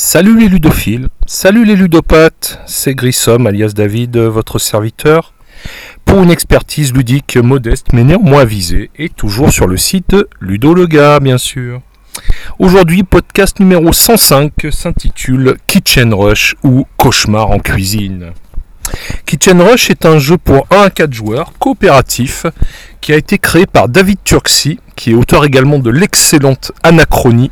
Salut les ludophiles, salut les ludopathes, c'est Grissom alias David, votre serviteur, pour une expertise ludique modeste mais néanmoins avisée, et toujours sur le site Ludo le gars bien sûr. Aujourd'hui, podcast numéro 105 s'intitule Kitchen Rush ou Cauchemar en cuisine. Kitchen Rush est un jeu pour 1 à 4 joueurs, coopératif, qui a été créé par David Turksi, qui est auteur également de l'excellente Anachronie,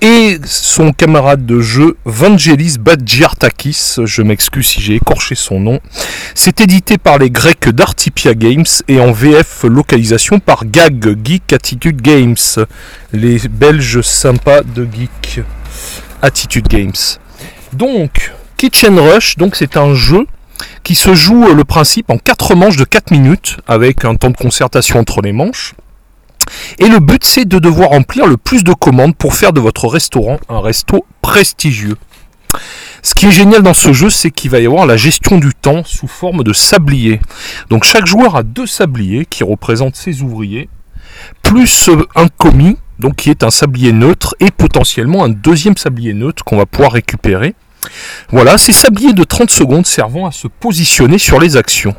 et son camarade de jeu Vangelis Badgiartakis, je m'excuse si j'ai écorché son nom. C'est édité par les Grecs d'Artipia Games et en VF localisation par Gag, Geek Attitude Games, les Belges sympas de Geek Attitude Games. Donc, Kitchen Rush, donc c'est un jeu qui se joue euh, le principe en 4 manches de 4 minutes avec un temps de concertation entre les manches. Et le but c'est de devoir remplir le plus de commandes pour faire de votre restaurant un resto prestigieux. Ce qui est génial dans ce jeu, c'est qu'il va y avoir la gestion du temps sous forme de sablier. Donc chaque joueur a deux sabliers qui représentent ses ouvriers, plus euh, un commis, donc qui est un sablier neutre, et potentiellement un deuxième sablier neutre qu'on va pouvoir récupérer. Voilà, ces sabliers de 30 secondes servant à se positionner sur les actions.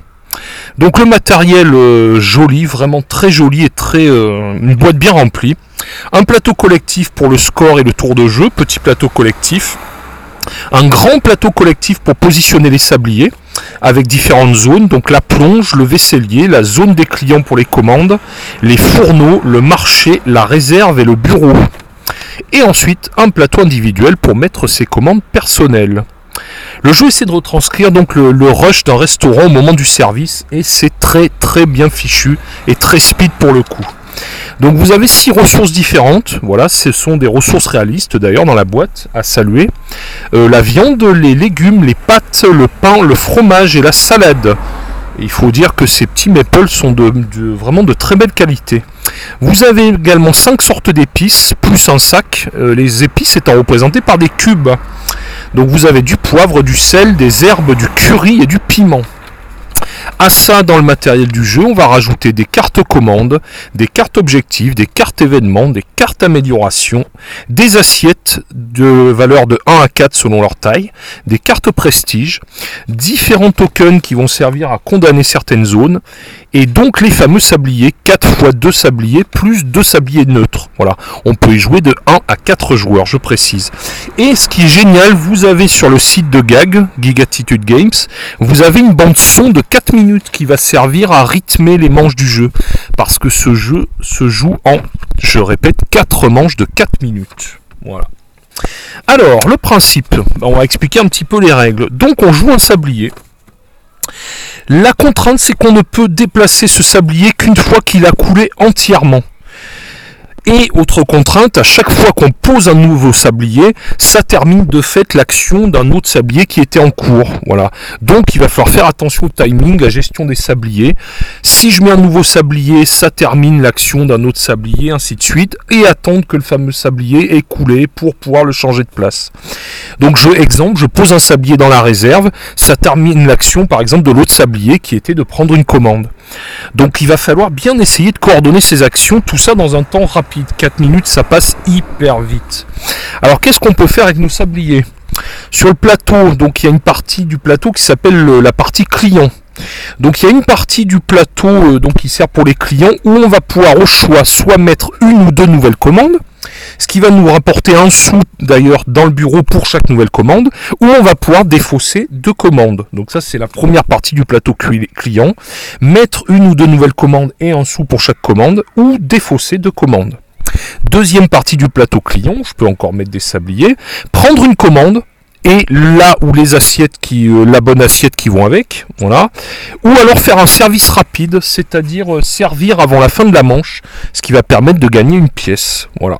Donc le matériel euh, joli, vraiment très joli et très euh, une boîte bien remplie. Un plateau collectif pour le score et le tour de jeu, petit plateau collectif. Un grand plateau collectif pour positionner les sabliers avec différentes zones, donc la plonge, le vaisselier, la zone des clients pour les commandes, les fourneaux, le marché, la réserve et le bureau et ensuite un plateau individuel pour mettre ses commandes personnelles. Le jeu essaie de retranscrire donc le, rush d'un restaurant au moment du service et c'est très très bien fichu et très speed pour le coup. Donc vous avez six ressources différentes, voilà, ce sont des ressources réalistes d'ailleurs dans la boîte à saluer. Euh, la viande, les légumes, les pâtes, le pain, le fromage et la salade. Il faut dire que ces petits maples sont vraiment de très belle qualité. Vous avez également 5 sortes d'épices, plus un sac, euh, les épices étant représentées par des cubes. Donc vous avez du poivre, du sel, des herbes, du curry et du piment. À ça, dans le matériel du jeu, on va rajouter des cartes commandes, des cartes objectives, des cartes événements, des cartes amélioration, des assiettes de valeur de 1 à 4 selon leur taille, des cartes prestige, différents tokens qui vont servir à condamner certaines zones, et donc les fameux sabliers, 4 fois 2 sabliers plus 2 sabliers neutres. Voilà, on peut y jouer de 1 à 4 joueurs, je précise. Et ce qui est génial, vous avez sur le site de GAG, Gigatitude Games, vous avez une bande son de 4 minutes qui va servir à rythmer les manches du jeu. Parce que ce jeu se joue en, je répète, 4 manches de 4 minutes. Voilà. Alors, le principe, on va expliquer un petit peu les règles. Donc on joue un sablier. La contrainte, c'est qu'on ne peut déplacer ce sablier qu'une fois qu'il a coulé entièrement. Et autre contrainte, à chaque fois qu'on pose un nouveau sablier, ça termine de fait l'action d'un autre sablier qui était en cours. Voilà. Donc il va falloir faire attention au timing, à la gestion des sabliers. Si je mets un nouveau sablier, ça termine l'action d'un autre sablier, ainsi de suite, et attendre que le fameux sablier ait coulé pour pouvoir le changer de place. Donc je exemple, je pose un sablier dans la réserve, ça termine l'action par exemple de l'autre sablier qui était de prendre une commande. Donc il va falloir bien essayer de coordonner ces actions, tout ça dans un temps rapide. 4 minutes, ça passe hyper vite. Alors qu'est-ce qu'on peut faire avec nos sabliers? Sur le plateau, donc il y a une partie du plateau qui s'appelle la partie client. Donc il y a une partie du plateau euh, donc, qui sert pour les clients où on va pouvoir au choix soit mettre une ou deux nouvelles commandes, ce qui va nous rapporter un sou d'ailleurs dans le bureau pour chaque nouvelle commande, où on va pouvoir défausser deux commandes. Donc ça c'est la première partie du plateau client, mettre une ou deux nouvelles commandes et un sou pour chaque commande, ou défausser deux commandes. Deuxième partie du plateau client, je peux encore mettre des sabliers, prendre une commande, et là où les assiettes qui euh, la bonne assiette qui vont avec voilà ou alors faire un service rapide c'est-à-dire euh, servir avant la fin de la manche ce qui va permettre de gagner une pièce voilà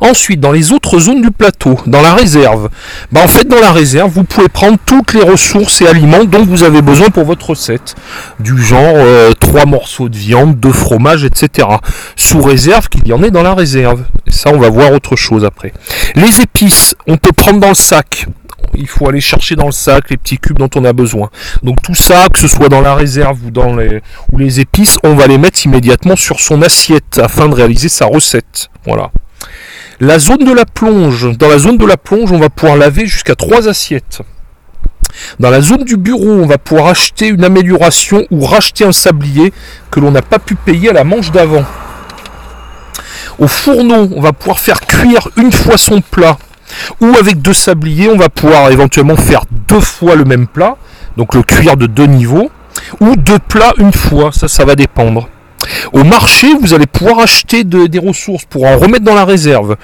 Ensuite, dans les autres zones du plateau, dans la réserve, bah en fait dans la réserve, vous pouvez prendre toutes les ressources et aliments dont vous avez besoin pour votre recette. Du genre euh, trois morceaux de viande, deux fromages, etc. Sous réserve qu'il y en ait dans la réserve. Et ça, on va voir autre chose après. Les épices, on peut prendre dans le sac il faut aller chercher dans le sac les petits cubes dont on a besoin. Donc tout ça, que ce soit dans la réserve ou dans ou les épices, on va les mettre immédiatement sur son assiette afin de réaliser sa recette. Voilà. La zone de la plonge. Dans la zone de la plonge, on va pouvoir laver jusqu'à 3 assiettes. Dans la zone du bureau, on va pouvoir acheter une amélioration ou racheter un sablier que l'on n'a pas pu payer à la manche d'avant. Au fourneau, on va pouvoir faire cuire une fois son plat. Ou avec deux sabliers, on va pouvoir éventuellement faire deux fois le même plat, donc le cuire de deux niveaux, ou deux plats une fois, ça ça va dépendre. Au marché, vous allez pouvoir acheter des ressources pour en remettre dans la réserve.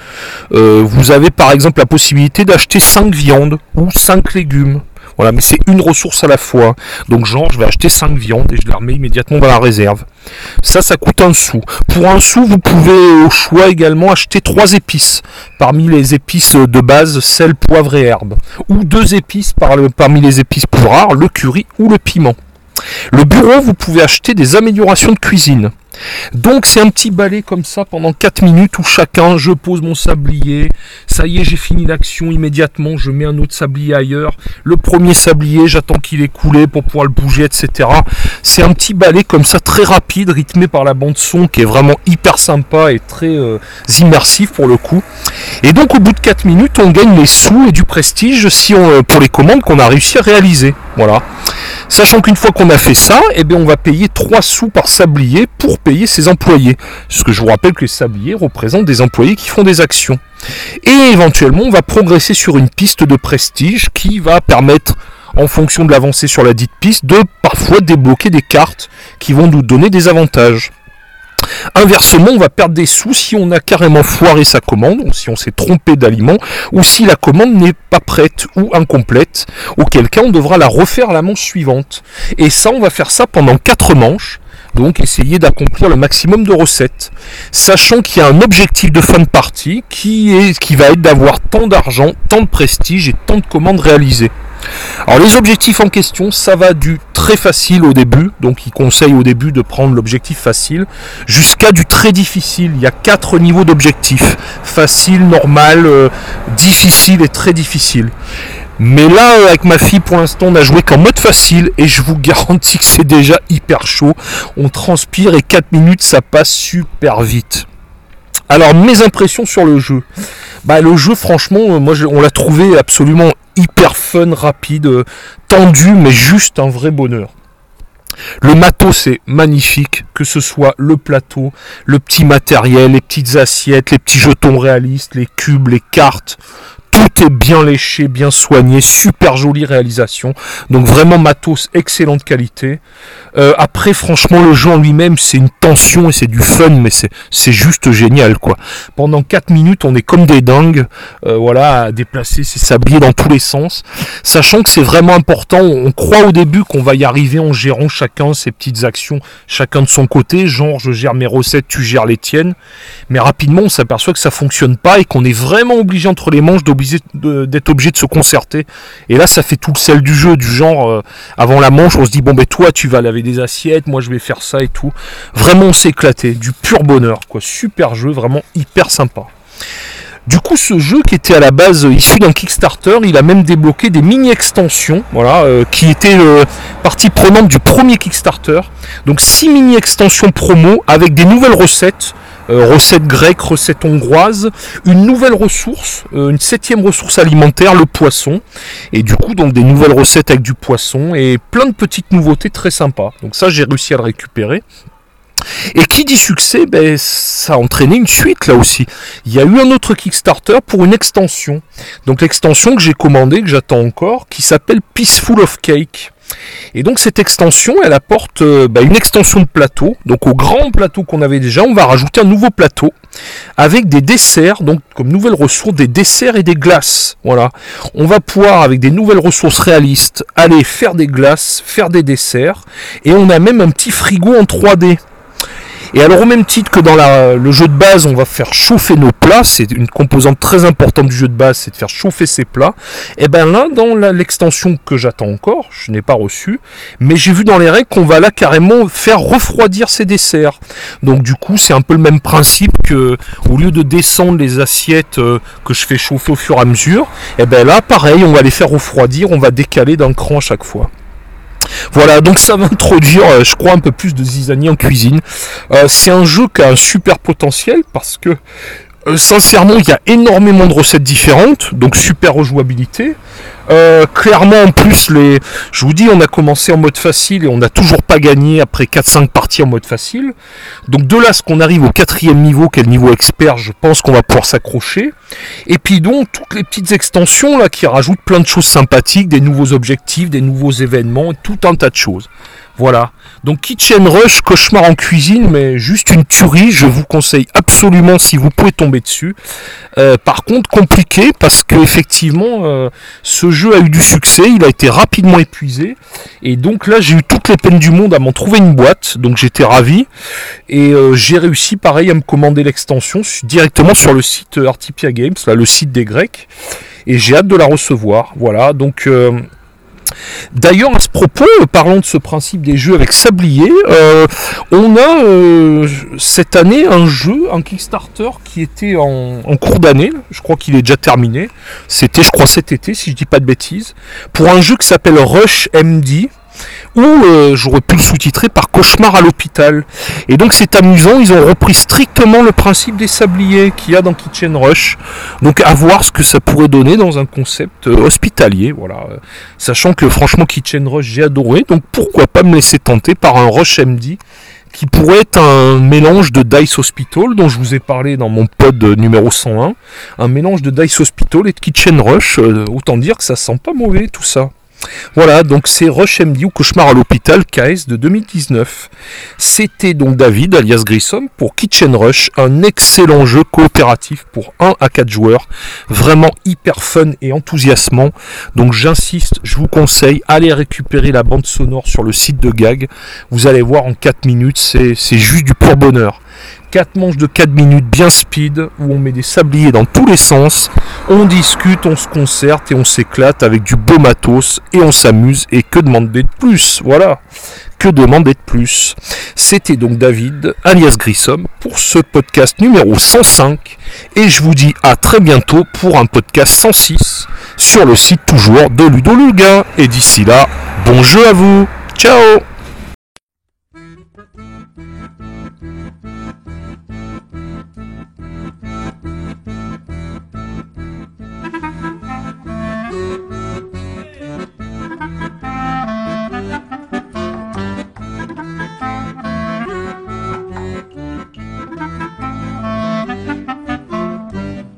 Euh, vous avez par exemple la possibilité d'acheter 5 viandes ou 5 légumes. Voilà, mais c'est une ressource à la fois. Donc genre, je vais acheter 5 viandes et je les remets immédiatement dans la réserve. Ça, ça coûte un sou. Pour un sou, vous pouvez au choix également acheter 3 épices. Parmi les épices de base, sel, poivre et herbe. Ou deux épices parmi les épices plus rares, le curry ou le piment. Le bureau, vous pouvez acheter des améliorations de cuisine. Donc c'est un petit balai comme ça pendant 4 minutes où chacun, je pose mon sablier, ça y est j'ai fini l'action immédiatement, je mets un autre sablier ailleurs, le premier sablier j'attends qu'il ait coulé pour pouvoir le bouger, etc. C'est un petit balai comme ça très rapide, rythmé par la bande son qui est vraiment hyper sympa et très euh, immersif pour le coup. Et donc au bout de 4 minutes on gagne les sous et du prestige si euh, pour les commandes qu'on a réussi à réaliser. Voilà. Sachant qu'une fois qu'on a fait ça, eh bien on va payer 3 sous par sablier pour payer ses employés. Parce que je vous rappelle que les sabliers représentent des employés qui font des actions. Et éventuellement, on va progresser sur une piste de prestige qui va permettre en fonction de l'avancée sur la dite piste, de parfois débloquer des cartes qui vont nous donner des avantages. Inversement, on va perdre des sous si on a carrément foiré sa commande, si on s'est trompé d'aliment, ou si la commande n'est pas prête ou incomplète, auquel cas on devra la refaire la manche suivante. Et ça, on va faire ça pendant 4 manches, donc essayer d'accomplir le maximum de recettes, sachant qu'il y a un objectif de fin de partie qui, va être d'avoir tant d'argent, tant de prestige et tant de commandes réalisées. Alors les objectifs en question, ça va du très facile au début, donc il conseille au début de prendre l'objectif facile, jusqu'à du très difficile. Il y a quatre niveaux d'objectifs. Facile, normal, euh, difficile et très difficile. Mais là, euh, avec ma fille, pour l'instant, on a joué qu'en mode facile et je vous garantis que c'est déjà hyper chaud. On transpire et 4 minutes, ça passe super vite. Alors, mes impressions sur le jeu. Bah, le jeu, franchement, euh, moi, on l'a trouvé absolument hyper fun, rapide, euh, tendu, mais juste un vrai bonheur. Le matos est magnifique, que ce soit le plateau, le petit matériel, les petites assiettes, les petits jetons réalistes, les cubes, les cartes, tout est bien léché, bien soigné, super jolie réalisation. Donc vraiment matos, excellente qualité. Euh, après, franchement, le jeu en lui-même, c'est une tension et c'est du fun, mais c'est juste génial, quoi. Pendant 4 minutes, on est comme des dingues, euh, voilà, à déplacer ses sabliers dans tous les sens, sachant que c'est vraiment important. On croit au début qu'on va y arriver en gérant chacun ses petites actions, chacun de son côté, genre je gère mes recettes, tu gères les tiennes. Mais rapidement, on s'aperçoit que ça fonctionne pas et qu'on est vraiment obligé entre les manches d'être obligé de se concerter. Et là, ça fait tout le sel du jeu, du genre, euh, avant la manche, on se dit, bon, ben toi, tu vas laver des assiettes, moi, je vais faire ça et tout. Vraiment, on s'est éclaté, du pur bonheur, quoi. Super jeu, vraiment hyper sympa. Du coup, ce jeu qui était à la base issu d'un Kickstarter, il a même débloqué des mini-extensions, voilà, euh, qui étaient euh, partie prenante du premier Kickstarter. Donc 6 mini-extensions promo avec des nouvelles recettes, euh, recette grecque, recette hongroise, une nouvelle ressource, euh, une septième ressource alimentaire, le poisson, et du coup donc des nouvelles recettes avec du poisson et plein de petites nouveautés très sympas. Donc ça j'ai réussi à le récupérer. Et qui dit succès, ben, ça a entraîné une suite là aussi. Il y a eu un autre Kickstarter pour une extension. Donc l'extension que j'ai commandée, que j'attends encore, qui s'appelle Peaceful of Cake. Et donc cette extension, elle apporte euh, bah, une extension de plateau. Donc au grand plateau qu'on avait déjà, on va rajouter un nouveau plateau avec des desserts, donc comme nouvelle ressource, des desserts et des glaces. Voilà. On va pouvoir, avec des nouvelles ressources réalistes, aller faire des glaces, faire des desserts. Et on a même un petit frigo en 3D. Et alors au même titre que dans le jeu de base, on va faire chauffer nos plats, c'est une composante très importante du jeu de base, c'est de faire chauffer ses plats. Et eh bien là, dans l'extension que j'attends encore, je n'ai pas reçu, mais j'ai vu dans les règles qu'on va là carrément faire refroidir ses desserts. Donc du coup, c'est un peu le même principe que au lieu de descendre les assiettes euh, que je fais chauffer au fur et à mesure, et eh bien là, pareil, on va les faire refroidir, on va décaler d'un cran à chaque fois. Voilà, donc ça va introduire, euh, je crois, un peu plus de zizanie en cuisine. Euh, c'est un jeu qui a un super potentiel parce que euh, sincèrement, il y a énormément de recettes différentes, donc super rejouabilité. Euh, clairement, en plus, les, je vous dis, on a commencé en mode facile et on n'a toujours pas gagné après 4-5 parties en mode facile. Donc de là, ce qu'on arrive au quatrième niveau, qui est le niveau expert, je pense qu'on va pouvoir s'accrocher. Et puis donc, toutes les petites extensions là qui rajoutent plein de choses sympathiques, des nouveaux objectifs, des nouveaux événements, tout un tas de choses. Voilà. Donc Kitchen Rush, cauchemar en cuisine, mais juste une tuerie. Je vous conseille absolument si vous pouvez tomber dessus. Euh, par contre, compliqué parce que effectivement, euh, ce jeu a eu du succès. Il a été rapidement épuisé. Et donc là, j'ai eu toutes les peines du monde à m'en trouver une boîte. Donc j'étais ravi. Et euh, j'ai réussi, pareil, à me commander l'extension directement sur le site Artipia Games, le site des Grecs. Et j'ai hâte de la recevoir. Voilà. Donc D'ailleurs, à ce propos, parlons de ce principe des jeux avec sablier, euh, on a euh, cette année un jeu, un Kickstarter qui était en, en cours d'année, je crois qu'il est déjà terminé, c'était je crois cet été si je dis pas de bêtises, pour un jeu qui s'appelle Rush MD, ou euh, j'aurais pu le sous-titrer par Cauchemar à l'hôpital. Et donc c'est amusant, ils ont repris strictement le principe des sabliers qu'il y a dans Kitchen Rush. Donc à voir ce que ça pourrait donner dans un concept euh, hospitalier, voilà. Sachant que franchement Kitchen Rush j'ai adoré, donc pourquoi pas me laisser tenter par un Rush MD qui pourrait être un mélange de Dice Hospital, dont je vous ai parlé dans mon pod numéro 101, un mélange de Dice Hospital et de Kitchen Rush, euh, autant dire que ça sent pas mauvais tout ça. Voilà, donc c'est Rush MD ou Cauchemar à l'hôpital KS de 2019. C'était donc David, alias Grissom, pour Kitchen Rush, un excellent jeu coopératif pour 1 à 4 joueurs, vraiment hyper fun et enthousiasmant. Donc j'insiste, je vous conseille, allez récupérer la bande sonore sur le site de Gag. Vous allez voir en 4 minutes, c'est juste du pur bonheur. 4 manches de 4 minutes bien speed où on met des sabliers dans tous les sens, on discute, on se concerte et on s'éclate avec du beau matos et on s'amuse et que demander de plus Voilà, que demander de plus. C'était donc David alias Grissom pour ce podcast numéro 105 et je vous dis à très bientôt pour un podcast 106 sur le site toujours de Ludo et d'ici là, bon jeu à vous. Ciao